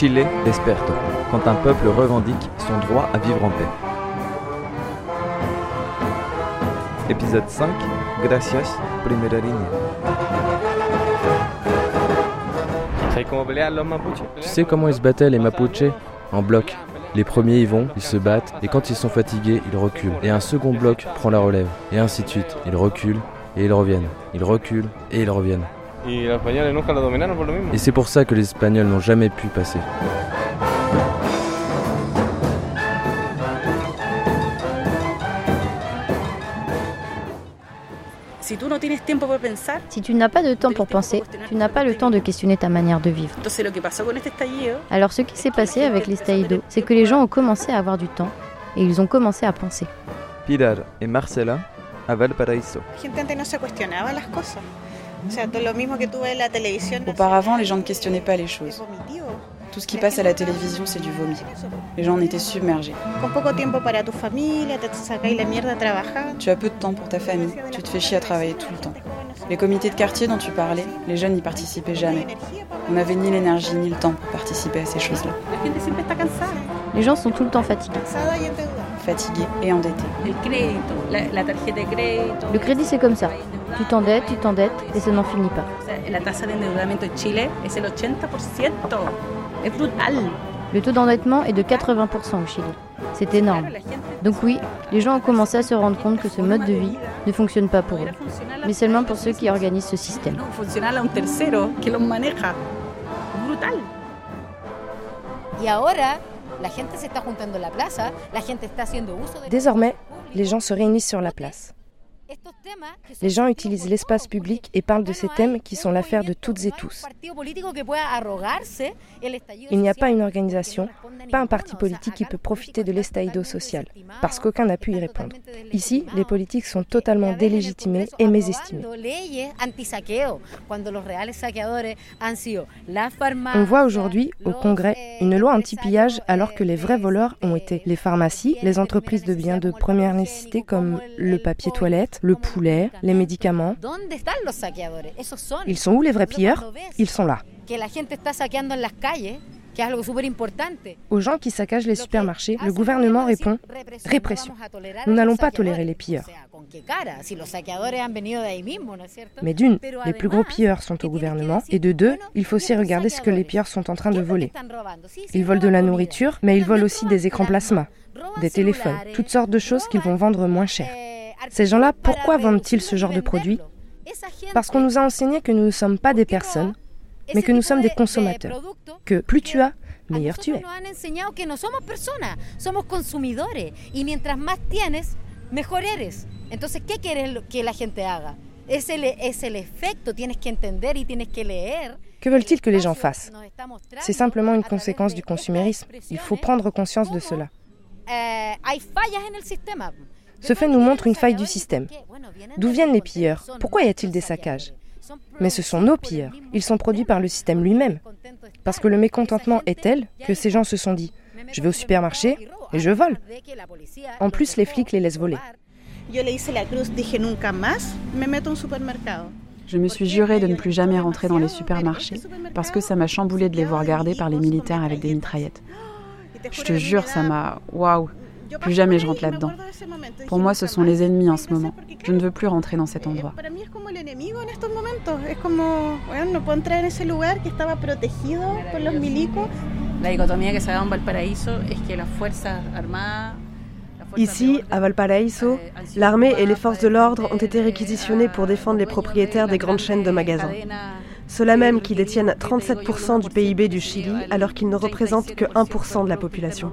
Chile desperto, quand un peuple revendique son droit à vivre en paix. Épisode 5 Gracias, primera línea. Tu sais comment ils se battaient les Mapuches En bloc. Les premiers y vont, ils se battent, et quand ils sont fatigués, ils reculent. Et un second bloc prend la relève, et ainsi de suite. Ils reculent, et ils reviennent. Ils reculent, et ils reviennent. Et c'est pour ça que les Espagnols n'ont jamais pu passer. Si tu n'as pas de temps pour penser, tu n'as pas le temps de questionner ta manière de vivre. Alors ce qui s'est passé avec l'estallido, c'est que les gens ont commencé à avoir du temps et ils ont commencé à penser. Pilar et Marcela à Valparaiso. Auparavant, les gens ne questionnaient pas les choses. Tout ce qui passe à la télévision, c'est du vomi. Les gens en étaient submergés. Tu as peu de temps pour ta famille, tu te fais chier à travailler tout le temps. Les comités de quartier dont tu parlais, les jeunes n'y participaient jamais. On n'avait ni l'énergie ni le temps pour participer à ces choses-là. Les gens sont tout le temps fatigués. Fatigués et endettés. Le crédit, c'est comme ça. Tu t'endettes, tu t'endettes et ça n'en finit pas. Le taux d'endettement est de 80% au Chili. C'est énorme. Donc oui, les gens ont commencé à se rendre compte que ce mode de vie ne fonctionne pas pour eux, mais seulement pour ceux qui organisent ce système. Désormais, les gens se réunissent sur la place. Les gens utilisent l'espace public et parlent de ces thèmes qui sont l'affaire de toutes et tous. Il n'y a pas une organisation, pas un parti politique qui peut profiter de l'estaïdo social, parce qu'aucun n'a pu y répondre. Ici, les politiques sont totalement délégitimés et mésestimés. On voit aujourd'hui au Congrès une loi anti-pillage alors que les vrais voleurs ont été les pharmacies, les entreprises de biens de première nécessité comme le papier toilette, le poulet, les médicaments. Ils sont où les vrais pilleurs Ils sont là. Aux gens qui saccagent les supermarchés, le gouvernement répond répression. Nous n'allons pas tolérer les pilleurs. Mais d'une, les plus gros pilleurs sont au gouvernement, et de deux, il faut aussi regarder ce que les pilleurs sont en train de voler. Ils volent de la nourriture, mais ils volent aussi des écrans plasma, des téléphones, toutes sortes de choses qu'ils vont vendre moins cher. Ces gens-là, pourquoi vendent-ils ce genre de produits Parce qu'on nous a enseigné que nous ne sommes pas des personnes, mais que nous sommes des consommateurs. Que plus tu as, meilleur tu es. Entonces, ¿qué quieres que veulent-ils que les gens fassent? C'est simplement une conséquence du consumérisme. Il faut prendre conscience de cela. Ce fait nous montre une faille du système. D'où viennent les pilleurs? Pourquoi y a-t-il des saccages? Mais ce sont nos pilleurs. Ils sont produits par le système lui-même. Parce que le mécontentement est tel que ces gens se sont dit je vais au supermarché et je vole. En plus, les flics les laissent voler. Je me suis juré de ne plus jamais rentrer dans les supermarchés parce que ça m'a chamboulé de les voir garder par les militaires avec des mitraillettes. Je te jure, ça m'a. Waouh plus jamais je rentre là-dedans. Pour moi, ce sont les ennemis en ce moment. Je ne veux plus rentrer dans cet endroit. Ici, à Valparaiso, l'armée et les forces de l'ordre ont été réquisitionnées pour défendre les propriétaires des grandes chaînes de magasins. Ceux-là même qui détiennent 37% du PIB du Chili alors qu'ils ne représentent que 1% de la population.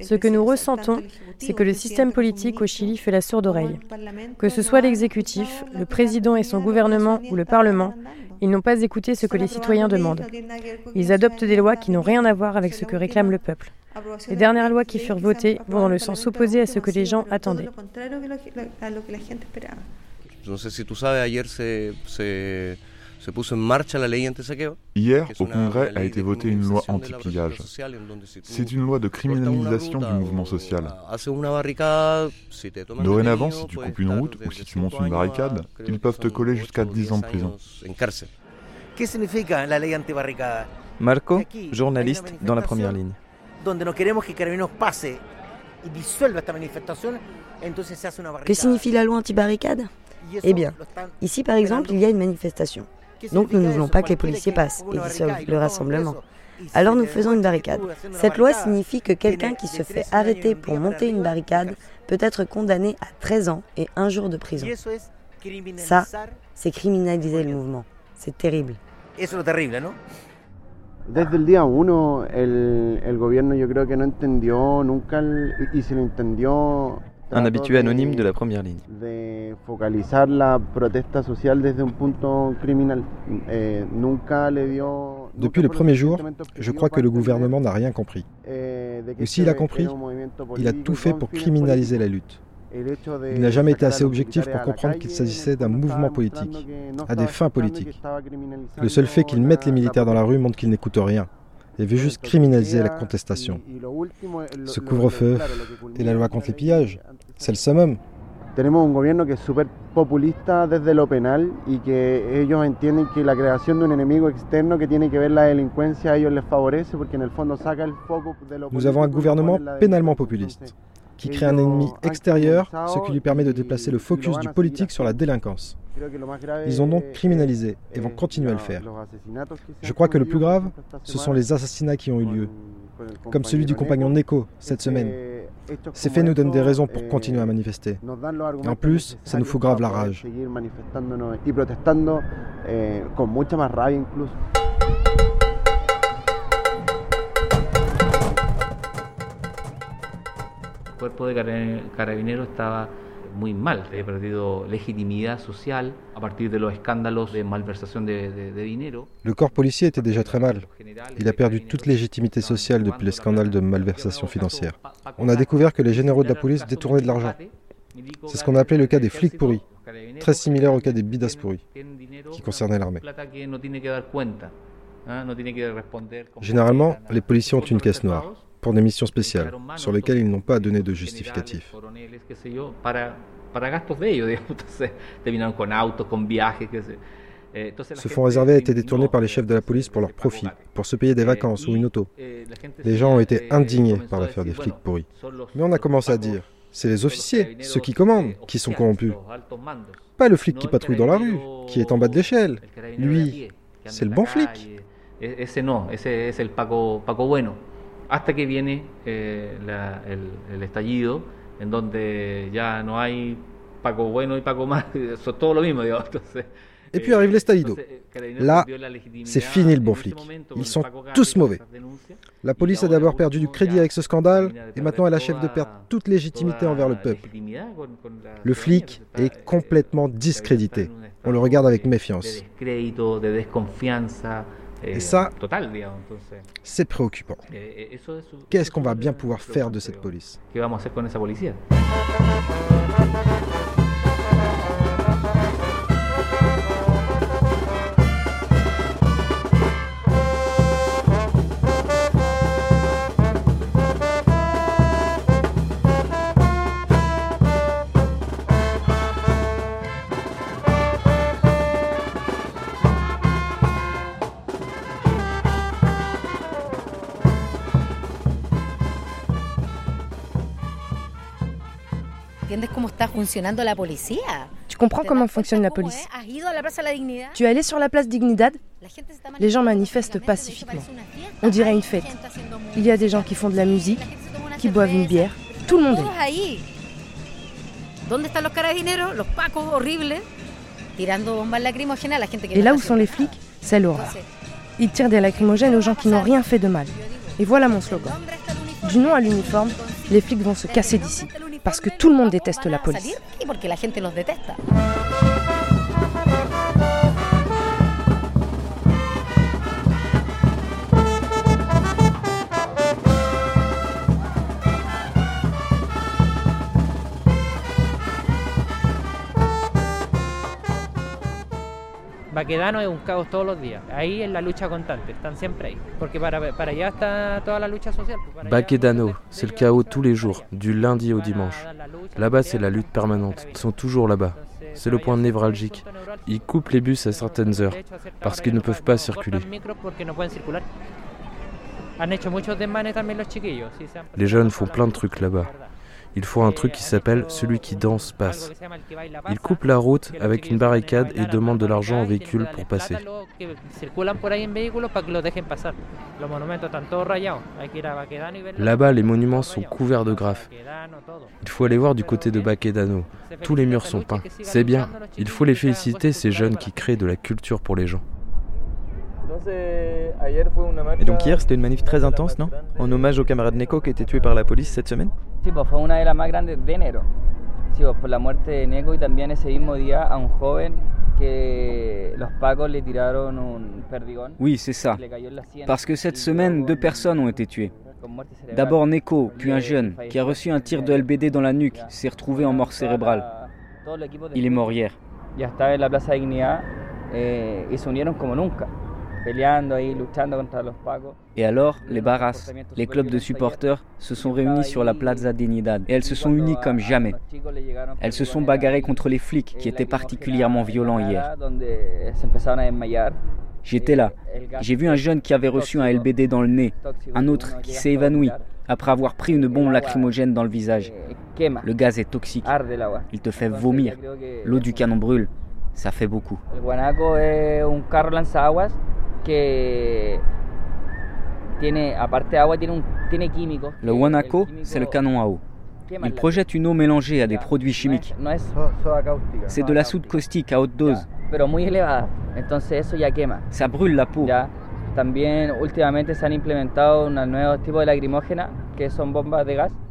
Ce que nous ressentons, c'est que le système politique au Chili fait la sourde oreille. Que ce soit l'exécutif, le président et son gouvernement ou le Parlement, ils n'ont pas écouté ce que les citoyens demandent. Ils adoptent des lois qui n'ont rien à voir avec ce que réclame le peuple. Les dernières lois qui furent votées vont dans le sens opposé à ce que les gens attendaient. Hier, au Congrès, a été votée une loi anti-pillage. C'est une loi de criminalisation du mouvement social. Dorénavant, si tu coupes une route ou si tu montes une barricade, ils peuvent te coller jusqu'à 10 ans de prison. Marco, journaliste dans la première ligne. Que signifie la loi anti-barricade Eh bien, ici par exemple, il y a une manifestation. Donc nous ne voulons pas que les policiers passent et dissolvent le rassemblement. Alors nous faisons une barricade. Cette loi signifie que quelqu'un qui se fait arrêter pour monter une barricade peut être condamné à 13 ans et un jour de prison. Ça, c'est criminaliser le mouvement. C'est terrible. Desde el día uno, el, el gobierno yo creo que no entendió nunca, el, y si lo entendió, un habitué anonyme de la première ligne. De focalizar la protesta social desde un punto criminal. Eh, nunca le dio, Depuis le premier jour, je crois que le gouvernement n'a rien compris. Ou s'il a compris, il a tout fait pour criminaliser la lutte. Il n'a jamais été assez objectif pour comprendre qu'il s'agissait d'un mouvement politique, à des fins politiques. Le seul fait qu'il mette les militaires dans la rue montre qu'il n'écoute rien et veut juste criminaliser la contestation. Ce couvre-feu et la loi contre les pillages, c'est le summum. Tenemos un gobierno que es súper populista desde lo penal y que ellos entienden que la creación de un enemigo externo que tiene que ver la delincuencia a ellos les favorece porque en el fondo saca el foco de lo Nous avons un gouvernement pénalement populiste qui crée un ennemi extérieur, ce qui lui permet de déplacer le focus du politique sur la délinquance. Ils ont donc criminalisé et vont continuer à le faire. Je crois que le plus grave, ce sont les assassinats qui ont eu lieu, comme celui du compagnon Neko cette semaine. Ces faits nous donnent des raisons pour continuer à manifester. Et en plus, ça nous fout grave la rage. cuerpo de carabineros estaba muy mal, había perdido legitimidad social a partir de los escándalos de malversación de, de, de dinero. Le corps policier était déjà très mal. Il a perdu toute légitimité sociale depuis les scandales de malversation financière. On a découvert que les généraux de la police détournaient de l'argent. C'est ce qu'on a appelé le cas des flics pourris, très similaire au cas des bidas pourris, qui concernait l'armée. Généralement, les policiers ont une caisse noire pour des missions spéciales, sur lesquelles ils n'ont pas donné de justificatif. Ce fonds réservé a été détourné par les chefs de la police pour leur profit, pour se payer des vacances ou une auto. Les gens ont été indignés par l'affaire des flics pourris. Mais on a commencé à dire, c'est les officiers, ceux qui commandent, qui sont corrompus. Pas le flic qui patrouille dans la rue, qui est en bas de l'échelle. Lui, c'est le bon flic. Hasta que viene eh, la, el, el, estallido, en donde ya no hay Paco bueno y Paco mal, son todo lo mismo, digamos. Entonces, Et puis arrive l'estallido. Là, c'est fini le bon flic. Ils sont tous mauvais. La police a d'abord perdu du crédit avec ce scandale et maintenant elle achève de perdre toute légitimité envers le peuple. Le flic est complètement discrédité. On le regarde avec méfiance. Et ça, c'est préoccupant. Qu'est-ce qu'on va bien pouvoir faire de cette police? Tu comprends comment fonctionne la police? Tu es allé sur la place Dignidad? Les gens manifestent pacifiquement. On dirait une fête. Il y a des gens qui font de la musique, qui boivent une bière. Tout le monde est Et là où sont les flics, c'est l'horreur. Ils tirent des lacrymogènes aux gens qui n'ont rien fait de mal. Et voilà mon slogan. Du nom à l'uniforme, les flics vont se casser d'ici parce que tout le monde déteste la police. Baquedano es un caos todos los días. Ahí es la lucha constante, están siempre ahí. Porque para, para allá está toda la lucha social. Baquedano, c'est le chaos tous les jours, du lundi au dimanche. Là-bas, c'est la lutte permanente. Ils sont toujours là-bas. C'est le point névralgique. Ils coupent les bus à certaines heures parce qu'ils ne peuvent pas circuler. Les jeunes font plein de trucs là-bas. Il faut un truc qui s'appelle celui qui danse passe. Ils coupent la route avec une barricade et demandent de l'argent aux véhicules pour passer. Là-bas, les monuments sont couverts de graphes. Il faut aller voir du côté de Baquedano. Tous les murs sont peints. C'est bien. Il faut les féliciter, ces jeunes qui créent de la culture pour les gens. Et donc hier, c'était une manif très intense, non? En hommage au camarade Neko qui a été tué par la police cette semaine? Sí, pues fue una de las más grandes de enero. Sí, pues por la muerte de Neko y también ese mismo día a un joven que los pacos le tiraron un perdigón. Oui, c'est ça. Parce que cette semaine, deux personnes ont été tuées. D'abord Neko, puis un jeune qui a reçu un tir de LBD dans la nuque, s'est retrouvé en mort cérébrale. Il est mort hier. Ya estaba en la Plaza Dignidad eh, y se unieron como nunca. Et alors, les barras, les clubs de supporters, se sont réunis sur la Plaza Dignidad et elles se sont unies comme jamais. Elles se sont bagarrées contre les flics qui étaient particulièrement violents hier. J'étais là. J'ai vu un jeune qui avait reçu un LBD dans le nez, un autre qui s'est évanoui après avoir pris une bombe lacrymogène dans le visage. Le gaz est toxique. Il te fait vomir. L'eau du canon brûle. Ça fait beaucoup. Le Wanako, c'est le canon à eau. Il projette une eau mélangée à des produits chimiques. C'est de la soude caustique à haute dose. Ça brûle la peau.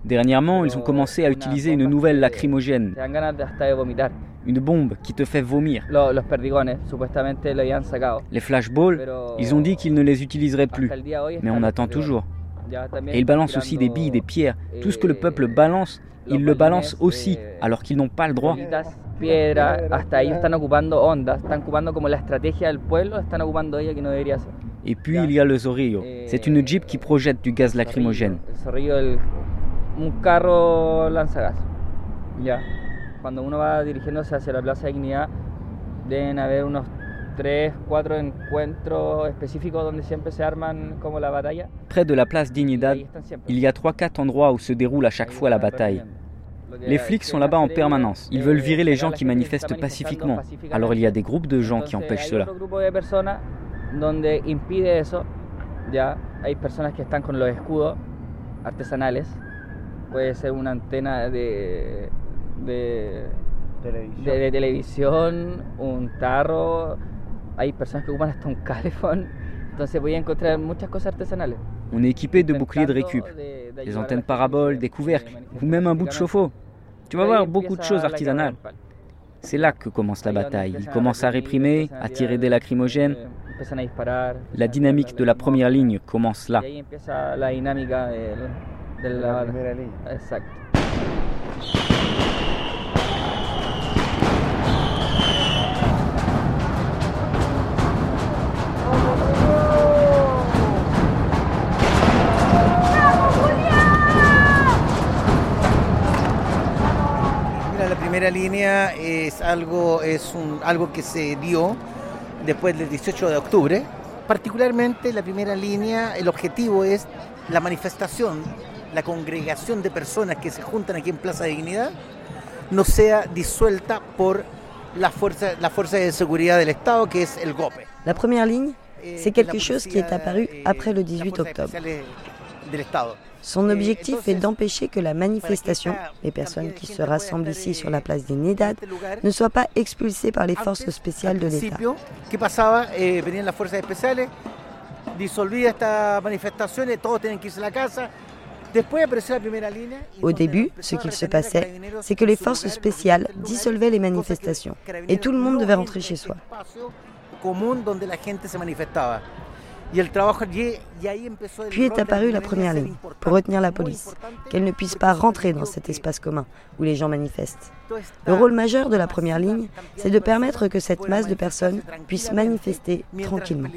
Dernièrement, ils ont commencé à utiliser une nouvelle lacrymogène une bombe qui te fait vomir. Les flashballs, ils ont dit qu'ils ne les utiliseraient plus, mais on attend toujours. Et ils balancent aussi des billes, des pierres, tout ce que le peuple balance, ils le balancent aussi, alors qu'ils n'ont pas le droit. Et puis il y a le Zorrillo. C'est une jeep qui projette du gaz lacrymogène. Cuando uno va dirigiéndose hacia la Plaza Dignidad, deben haber unos 3, 4 encuentros específicos donde siempre se arman como la batalla. Près de la place Dignidad, il y a 3-4 endroits où se déroule à chaque fois la bataille. Les flics sont là-bas en permanence. Ils veulent virer les gens qui manifestent pacifiquement. Alors il y a des groupes de gens qui empêchent cela. donde impide eso. Ya hay personas que están con los escudos artesanales. Puede ser una antena de de televisión. De, de, televisión, un tarro, hay personas que ocupan hasta un calefón, entonces voy a encontrar muchas cosas artesanales. On est équipé de boucliers de récup, des antennes paraboles, des couvercles, ou même un bout de chauffe-eau. Tu vas voir beaucoup de choses artisanales. C'est là que commence la bataille. Ils commencent à réprimer, à tirer des lacrymogènes. La dynamique de la première ligne commence là. Exacto. Primera línea es algo, es un, algo que se dio después del 18 de octubre. Particularmente la primera línea, el objetivo es la manifestación, la congregación de personas que se juntan aquí en Plaza de Dignidad, no sea disuelta por la fuerza, la fuerza de seguridad del Estado, que es el GOPE. La première ligne, c'est quelque chose qui est apparu après le 18 octobre. Son objectif est d'empêcher que la manifestation, les personnes qui se rassemblent ici sur la place des Nedad, ne soient pas expulsées par les forces spéciales de l'État. Au début, ce qu'il se passait, c'est que les forces spéciales dissolvaient les manifestations. Et tout le monde devait rentrer chez soi. Puis est apparue la première ligne, pour retenir la police, qu'elle ne puisse pas rentrer dans cet espace commun où les gens manifestent. Le rôle majeur de la première ligne, c'est de permettre que cette masse de personnes puisse manifester tranquillement.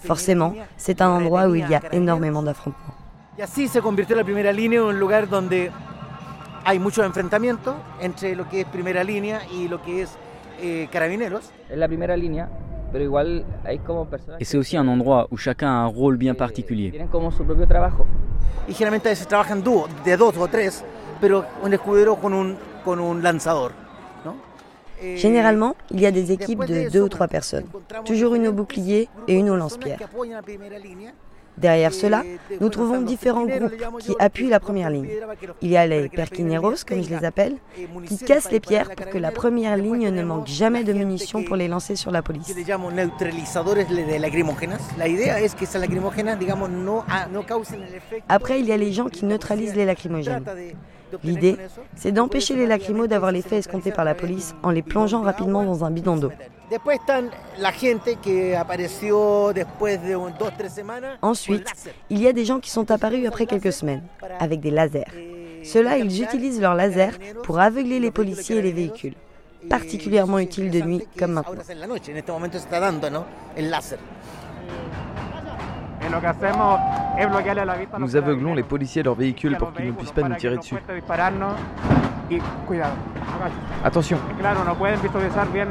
Forcément, c'est un endroit où il y a énormément d'affrontements. Y así se convirtió la primera línea en un lugar donde hay muchos enfrentamientos entre lo que es primera línea y lo que es eh, carabineros. Es la primera línea, Et c'est aussi un endroit où chacun a un rôle bien particulier. Généralement, il y a des équipes de deux ou trois personnes, toujours une au bouclier et une au lance-pierre. Derrière cela, nous trouvons différents groupes qui appuient la première ligne. Il y a les perquineros, comme je les appelle, qui cassent les pierres pour que la première ligne ne manque jamais de munitions pour les lancer sur la police. Après, il y a les gens qui neutralisent les lacrymogènes. L'idée, c'est d'empêcher les lacrymos d'avoir l'effet escompté par la police en les plongeant rapidement dans un bidon d'eau. Ensuite, il y a des gens qui sont apparus après quelques semaines, avec des lasers. Ceux-là, ils utilisent leurs lasers pour aveugler les policiers et les véhicules. Particulièrement utile de nuit, comme maintenant. Nous aveuglons les policiers et leurs véhicules pour qu'ils ne puissent pas nous tirer dessus. Attention. Claro, no pueden visualizar bien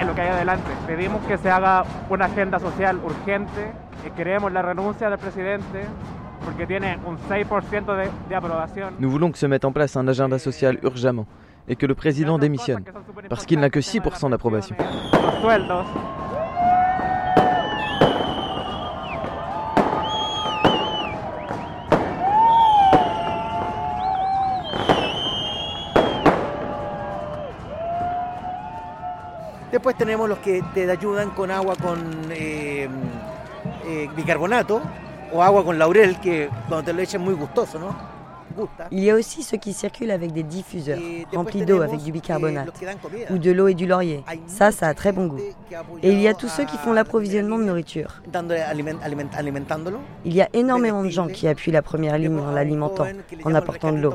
en lo que hay adelante. Pedimos que se haga una agenda social urgente. Y queremos la renuncia del presidente porque tiene un 6% de, de aprobación. Nous voulons que se mette en place un agenda social urgemment et que le président démissionne parce qu'il n'a que 6% d'approbation. Después tenemos los que te ayudan con agua con eh, eh, bicarbonato o agua con laurel, que cuando te lo echan es muy gustoso. Il y a aussi ceux qui circulent avec des diffuseurs remplis d'eau avec du bicarbonate ou de l'eau et du laurier. Ça, ça a très bon goût. Et il y a tous ceux qui font l'approvisionnement de nourriture. Il y a énormément de gens qui appuient la première ligne en l'alimentant, en apportant de l'eau.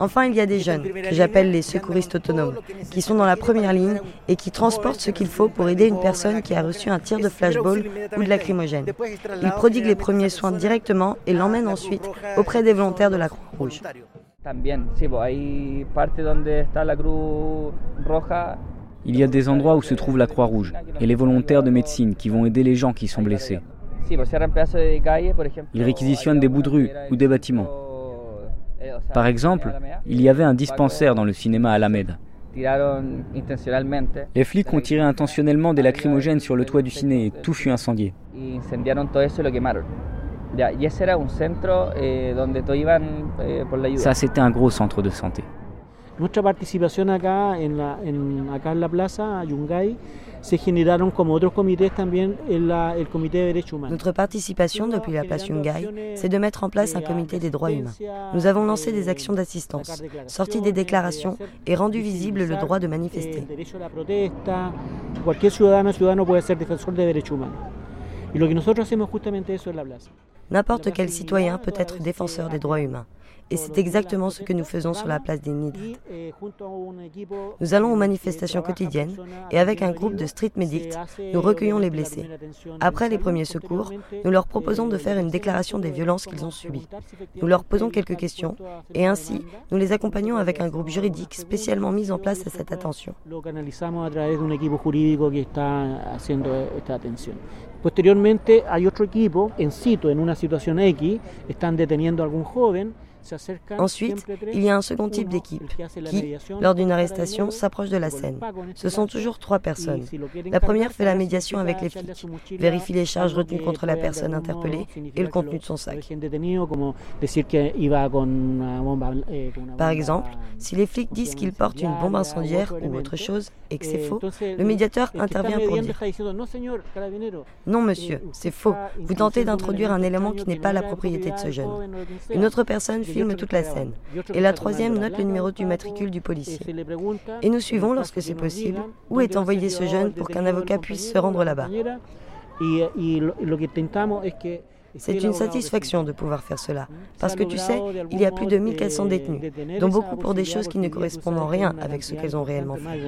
Enfin, il y a des jeunes, que j'appelle les secouristes autonomes, qui sont dans la première ligne et qui transportent ce qu'il faut pour aider une personne qui a reçu un tir de flashball ou de lacrymogène. Ils prodiguent les premiers soins directement et l'emmènent ensuite auprès des volontaires de la Croix-Rouge. Il y a des endroits où se trouve la Croix-Rouge et les volontaires de médecine qui vont aider les gens qui sont blessés. Ils réquisitionnent des bouts de rue ou des bâtiments. Par exemple, il y avait un dispensaire dans le cinéma Alameda. Les flics ont tiré intentionnellement des lacrymogènes sur le toit du ciné et tout fut incendié. Ça, c'était un gros centre de santé. Nuestra participación acá en la, en, acá en la plaza Yungay se generaron como otros comités también el, la, el comité de derechos humanos. Notre participation depuis la place Yungay, c'est de mettre en place un comité des droits humains. Nous avons lancé des actions d'assistance, sorti des déclarations et rendu visible le droit de manifester. Cualquier ciudadano ciudadano puede ser defensor de derechos humanos. Y lo que nosotros hacemos justamente eso en la plaza. N'importe quel citoyen peut être défenseur des droits humains. Et c'est exactement ce que nous faisons sur la place des Nidrat. Nous allons aux manifestations quotidiennes et avec un groupe de street medics, nous recueillons les blessés. Après les premiers secours, nous leur proposons de faire une déclaration des violences qu'ils ont subies. Nous leur posons quelques questions et ainsi, nous les accompagnons avec un groupe juridique spécialement mis en place à cette attention. Posteriormente hay otro equipo en sitio, en una situación X, están deteniendo a algún joven. Ensuite, il y a un second type d'équipe qui, lors d'une arrestation, s'approche de la scène. Ce sont toujours trois personnes. La première fait la médiation avec les flics, vérifie les charges retenues contre la personne interpellée et le contenu de son sac. Par exemple, si les flics disent qu'ils portent une bombe incendiaire ou autre chose et que c'est faux, le médiateur intervient pour dire Non, monsieur, c'est faux. Vous tentez d'introduire un élément qui n'est pas la propriété de ce jeune. Une autre personne filme toute la scène. Et la troisième note le numéro du matricule du policier. Et nous suivons, lorsque c'est possible, où est envoyé ce jeune pour qu'un avocat puisse se rendre là-bas. C'est une satisfaction de pouvoir faire cela, parce que tu sais, il y a plus de 1400 détenus, dont beaucoup pour des choses qui ne correspondent en rien avec ce qu'elles ont réellement fait.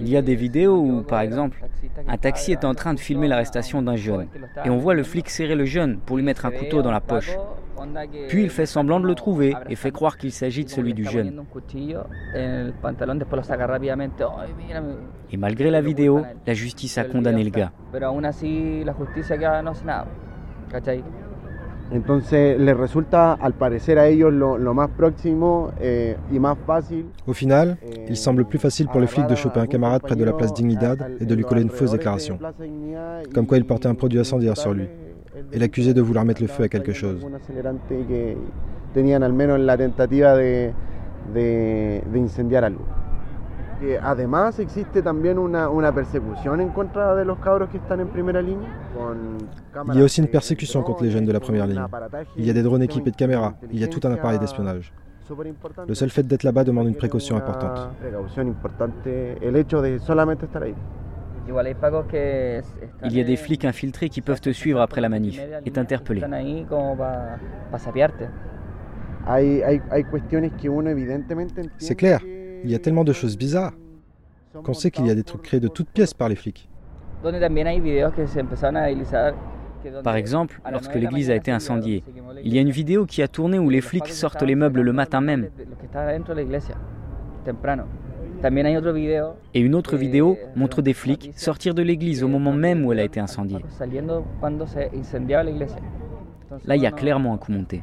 Il y a des vidéos où, par exemple, un taxi est en train de filmer l'arrestation d'un jeune et on voit le flic serrer le jeune pour lui mettre un couteau dans la poche. Puis il fait semblant de le trouver et fait croire qu'il s'agit de celui du jeune. Et malgré la vidéo, la justice a condamné le gars. Entonces les resulta al parecer a ellos lo, lo más próximo eh, y más fácil. Au final, il semble plus facile pour les flics de choper un camarade près de la place Dignidad et de lui coller une fausse déclaration, comme quoi il portait un produit incendiaire sur lui, et l'accuser de vouloir mettre le feu à quelque chose. Tenían al menos la tentativa de, de, de incendiar algo. Además existe también una, una persecución en contra de los cabros que están en primera línea. Il y a aussi une persécution contre les jeunes de la première ligne. Il y a des drones équipés de caméras, il y a tout un appareil d'espionnage. Le seul fait d'être là-bas demande une précaution importante. Il y a des flics infiltrés qui peuvent te suivre après la manif et t'interpeller. C'est clair, il y a tellement de choses bizarres qu'on sait qu'il y a des trucs créés de toutes pièces par les flics. Par exemple, lorsque l'église a été incendiée, il y a une vidéo qui a tourné où les flics sortent les meubles le matin même. Et une autre vidéo montre des flics sortir de l'église au moment même où elle a été incendiée. Là, il y a clairement un coup monté.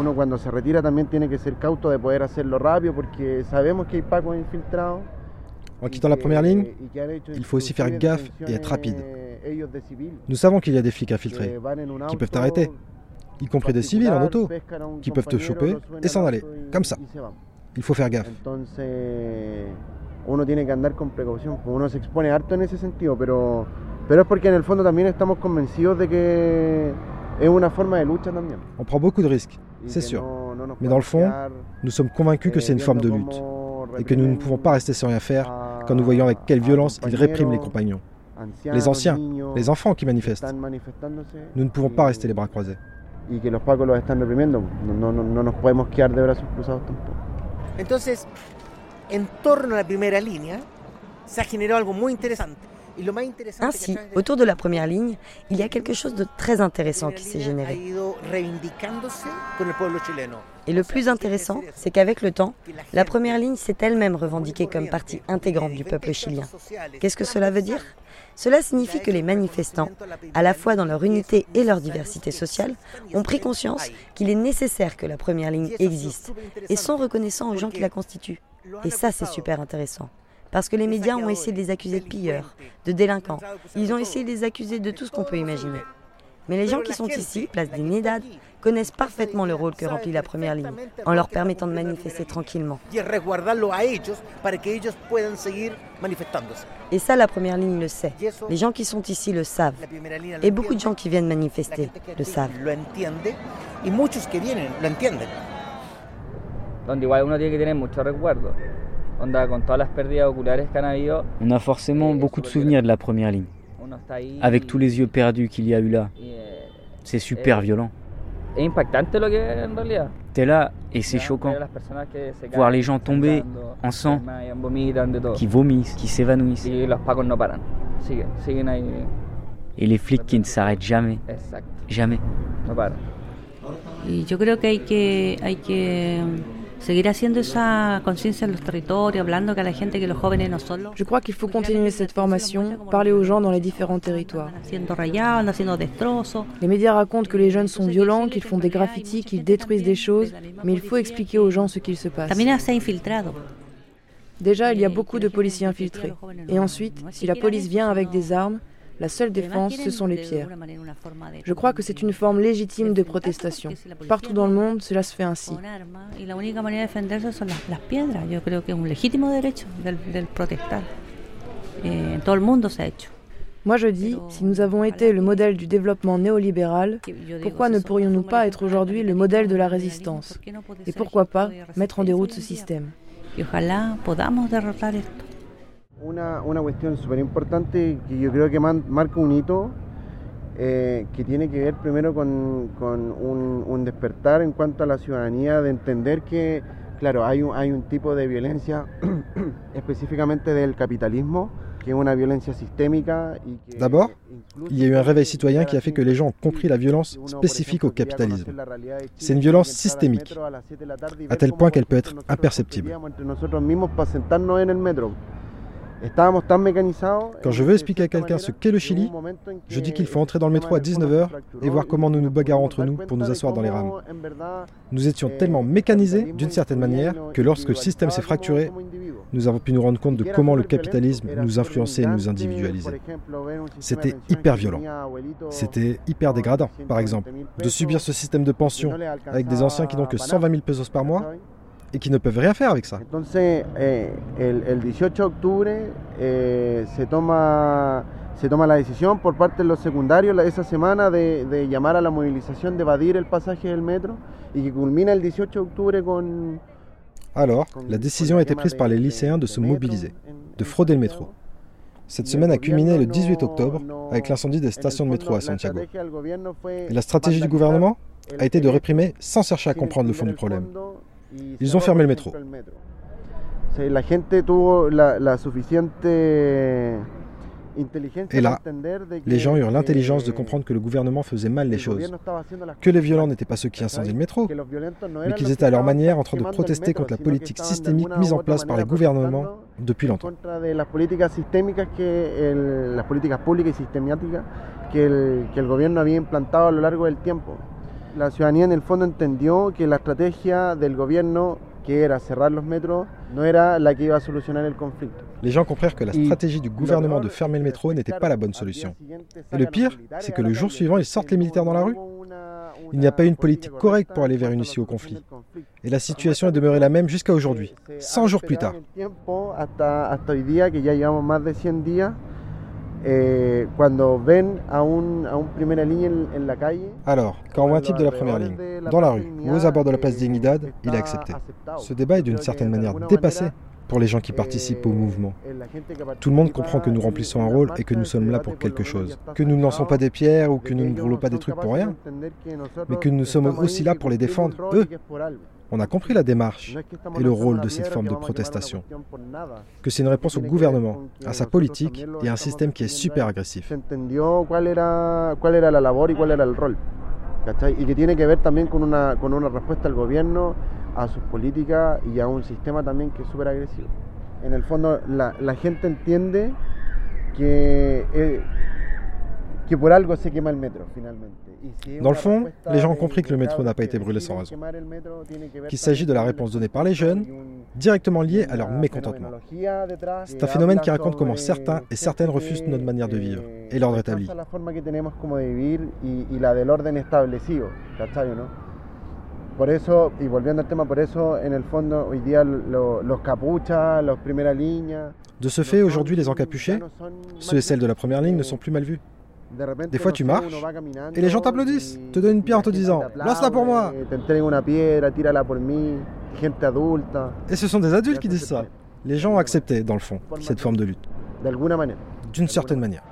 Uno cuando se retira también tiene que ser cauto de poder hacerlo rápido porque sabemos que hay pacos infiltrados. En quittant la première ligne, il faut aussi faire gaffe et être rapide. Nous savons qu'il y a des flics infiltrés qui peuvent t'arrêter, y compris des civils en auto, qui peuvent te choper et s'en aller, comme ça. Il faut faire gaffe. uno tiene que andar con precaución, uno se expone harto en ese sentido, pero, pero es porque en el fondo también estamos convencidos de que es una forma de lucha también. On prend beaucoup de risques, c'est sûr. Mais dans le fond, nous sommes convaincus que c'est une forme de lutte et que nous ne pouvons pas rester sans rien faire quand nous voyons avec quelle violence ils répriment les compagnons. Les anciens, les enfants qui manifestent. Nous ne pouvons pas rester les bras croisés. Entonces, en torno a la primera línea, se ha generado algo muy interesante. Ainsi, autour de la première ligne, il y a quelque chose de très intéressant qui s'est généré. Et le plus intéressant, c'est qu'avec le temps, la première ligne s'est elle-même revendiquée comme partie intégrante du peuple chilien. Qu'est-ce que cela veut dire? Cela signifie que les manifestants, à la fois dans leur unité et leur diversité sociale, ont pris conscience qu'il est nécessaire que la première ligne existe et sont reconnaissants aux gens qui la constituent. Et ça, c'est super intéressant. Parce que les médias ont essayé de les accuser de pilleurs, de délinquants. Ils ont essayé de les accuser de tout ce qu'on peut imaginer. Mais les gens qui sont ici, place des Nédades, connaissent parfaitement le rôle que remplit la première ligne, en leur permettant de manifester tranquillement. Et ça, la première ligne le sait. Les gens qui sont ici le savent. Et beaucoup de gens qui viennent manifester le savent. On a forcément beaucoup de souvenirs de la première ligne. Avec tous les yeux perdus qu'il y a eu là. C'est super violent. T'es là et c'est choquant. Voir les gens tomber en sang, qui vomissent, qui s'évanouissent. Et les flics qui ne s'arrêtent jamais. Jamais. Je crois qu'il que, hay que je crois qu'il faut continuer cette formation, parler aux gens dans les différents territoires. Les médias racontent que les jeunes sont violents, qu'ils font des graffitis, qu'ils détruisent des choses, mais il faut expliquer aux gens ce qu'il se passe. Déjà, il y a beaucoup de policiers infiltrés. Et ensuite, si la police vient avec des armes, la seule défense, ce sont les pierres. Je crois que c'est une forme légitime de protestation. Partout dans le monde, cela se fait ainsi. Moi je dis, si nous avons été le modèle du développement néolibéral, pourquoi ne pourrions-nous pas être aujourd'hui le modèle de la résistance? Et pourquoi pas mettre en déroute ce système? Una, una cuestión súper importante que yo creo que man, marca un hito eh, que tiene que ver primero con, con un, un, despertar en cuanto a la ciudadanía de entender que, claro, hay un, hay un tipo de violencia específicamente del capitalismo D'abord, il y a eu un réveil citoyen qui a fait que les gens ont compris la violence spécifique au capitalisme. C'est une violence systémique, à tel point qu'elle peut être imperceptible. Quand je veux expliquer à quelqu'un ce qu'est le Chili, je dis qu'il faut entrer dans le métro à 19h et voir comment nous nous bagarrons entre nous pour nous asseoir dans les rames. Nous étions tellement mécanisés, d'une certaine manière, que lorsque le système s'est fracturé, nous avons pu nous rendre compte de comment le capitalisme nous influençait et nous individualisait. C'était hyper violent. C'était hyper dégradant, par exemple, de subir ce système de pension avec des anciens qui n'ont que 120 000 pesos par mois et qui ne peuvent rien faire avec ça. Entonces, eh, el, el 18 de octubre eh, se toma se toma la decisión por parte de los secundarios esa semana de, de llamar a la movilización de evadir el pasaje del metro y que culmina el 18 de octubre con Alors, la décision a été prise par les lycéens de se mobiliser, de frauder le métro. Cette semaine a culminé le 18 octobre avec l'incendie des stations de métro à Santiago. Et la stratégie du gouvernement a été de réprimer sans chercher à comprendre le fond du problème. Ils ont fermé le métro. Et là, les gens eurent l'intelligence de comprendre que le gouvernement faisait mal les choses, que les violents n'étaient pas ceux qui incendiaient le métro, mais qu'ils étaient à leur manière en train de protester contre la politique systémique mise en place par les gouvernements depuis longtemps. Que La ciudadanía en el fondo entendió que la estrategia del gobierno que era cerrar los metros no era la que iba a solucionar el conflicto. Les gens comprirent que la stratégie du gouvernement de fermer le métro n'était pas la bonne solution. Et le pire, c'est que le jour suivant, ils sortent les militaires dans la rue. Il n'y a pas eu une politique correcte pour aller vers une issue au conflit. Et la situation est demeurée la même jusqu'à aujourd'hui, 100 jours plus tard. Alors, quand on voit un type de la première ligne, dans la rue ou aux abords de la place Dignidad, il est accepté. Ce débat est d'une certaine manière dépassé pour les gens qui participent au mouvement. Tout le monde comprend que nous remplissons un rôle et que nous sommes là pour quelque chose. Que nous ne lançons pas des pierres ou que nous ne brûlons pas des trucs pour rien, mais que nous sommes aussi là pour les défendre, eux. On a compris la démarche et le rôle de cette forme de protestation. Que c'est une réponse au gouvernement, à sa politique et à un système qui est super agressif. y que tiene que ver también con una, con una respuesta al gobierno, a sus políticas y a un sistema también que es súper agresivo. En el fondo, la, la gente entiende que, eh, que por algo se quema el metro finalmente. Dans le fond, les gens ont compris que le métro n'a pas été brûlé sans raison, qu'il s'agit de la réponse donnée par les jeunes, directement liée à leur mécontentement. C'est un phénomène qui raconte comment certains et certaines refusent notre manière de vivre et l'ordre établi. Por eso, y volviendo al tema, por eso, en el fondo, hoy día lo, los capuchas, los primera línea. De ce fait, aujourd'hui, les encapuchés, ceux et celles de la première ligne, ne sont plus mal vus. Des fois, tu marches et les gens t'applaudissent, te donnent une pierre en te disant Lance-la pour moi Et ce sont des adultes qui disent ça. Les gens ont accepté, dans le fond, cette forme de lutte. D'une certaine manière.